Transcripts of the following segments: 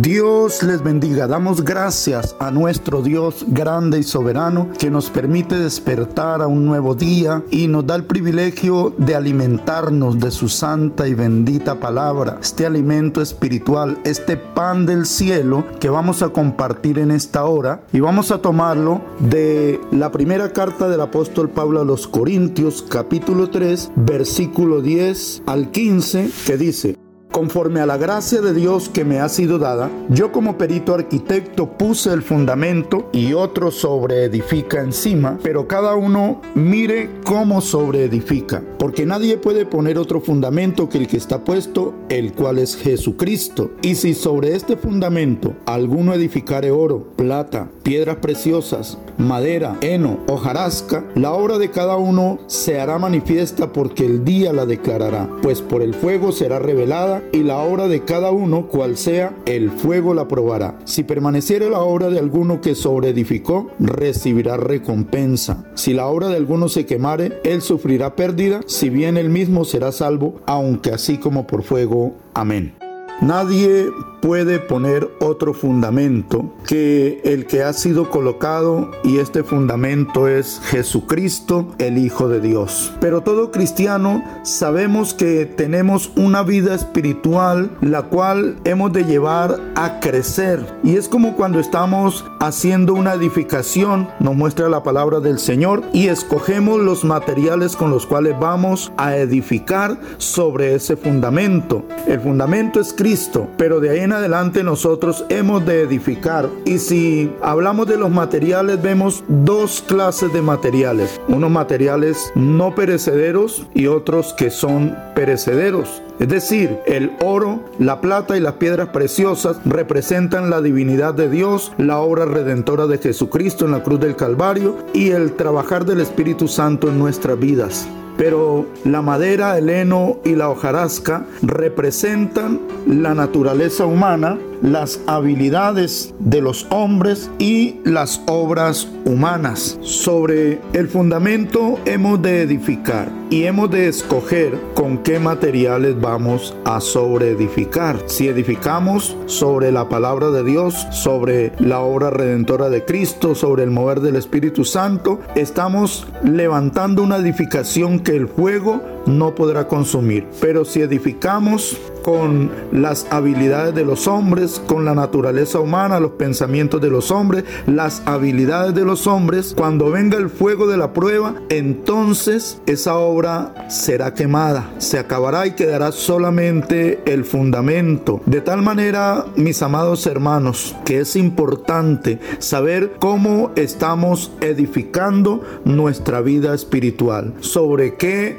Dios les bendiga. Damos gracias a nuestro Dios grande y soberano que nos permite despertar a un nuevo día y nos da el privilegio de alimentarnos de su santa y bendita palabra, este alimento espiritual, este pan del cielo que vamos a compartir en esta hora y vamos a tomarlo de la primera carta del apóstol Pablo a los Corintios capítulo 3 versículo 10 al 15 que dice, Conforme a la gracia de Dios que me ha sido dada, yo como perito arquitecto puse el fundamento y otro sobreedifica encima, pero cada uno mire cómo sobreedifica, porque nadie puede poner otro fundamento que el que está puesto, el cual es Jesucristo. Y si sobre este fundamento alguno edificare oro, plata, piedras preciosas, madera, heno, hojarasca, la obra de cada uno se hará manifiesta porque el día la declarará, pues por el fuego será revelada y la obra de cada uno, cual sea, el fuego la probará. Si permaneciere la obra de alguno que sobreedificó, recibirá recompensa. Si la obra de alguno se quemare, él sufrirá pérdida, si bien él mismo será salvo, aunque así como por fuego. Amén. Nadie puede poner otro fundamento que el que ha sido colocado y este fundamento es Jesucristo, el Hijo de Dios. Pero todo cristiano sabemos que tenemos una vida espiritual la cual hemos de llevar a crecer. Y es como cuando estamos haciendo una edificación, nos muestra la palabra del Señor y escogemos los materiales con los cuales vamos a edificar sobre ese fundamento. El fundamento es Cristo, pero de ahí en adelante nosotros hemos de edificar. Y si hablamos de los materiales, vemos dos clases de materiales. Unos materiales no perecederos y otros que son perecederos. Es decir, el oro, la plata y las piedras preciosas representan la divinidad de Dios, la obra redentora de Jesucristo en la cruz del Calvario y el trabajar del Espíritu Santo en nuestras vidas pero la madera, el heno y la hojarasca representan la naturaleza humana las habilidades de los hombres y las obras humanas. Sobre el fundamento hemos de edificar y hemos de escoger con qué materiales vamos a sobreedificar. Si edificamos sobre la palabra de Dios, sobre la obra redentora de Cristo, sobre el mover del Espíritu Santo, estamos levantando una edificación que el fuego no podrá consumir. Pero si edificamos con las habilidades de los hombres, con la naturaleza humana, los pensamientos de los hombres, las habilidades de los hombres, cuando venga el fuego de la prueba, entonces esa obra será quemada, se acabará y quedará solamente el fundamento. De tal manera, mis amados hermanos, que es importante saber cómo estamos edificando nuestra vida espiritual, sobre qué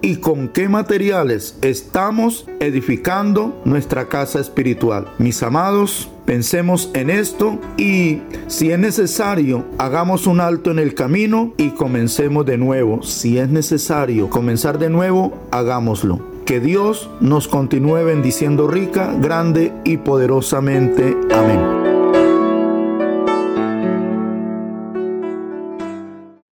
y con qué materiales estamos edificando nuestra casa espiritual. Mis amados, Pensemos en esto y si es necesario, hagamos un alto en el camino y comencemos de nuevo. Si es necesario comenzar de nuevo, hagámoslo. Que Dios nos continúe bendiciendo rica, grande y poderosamente. Amén.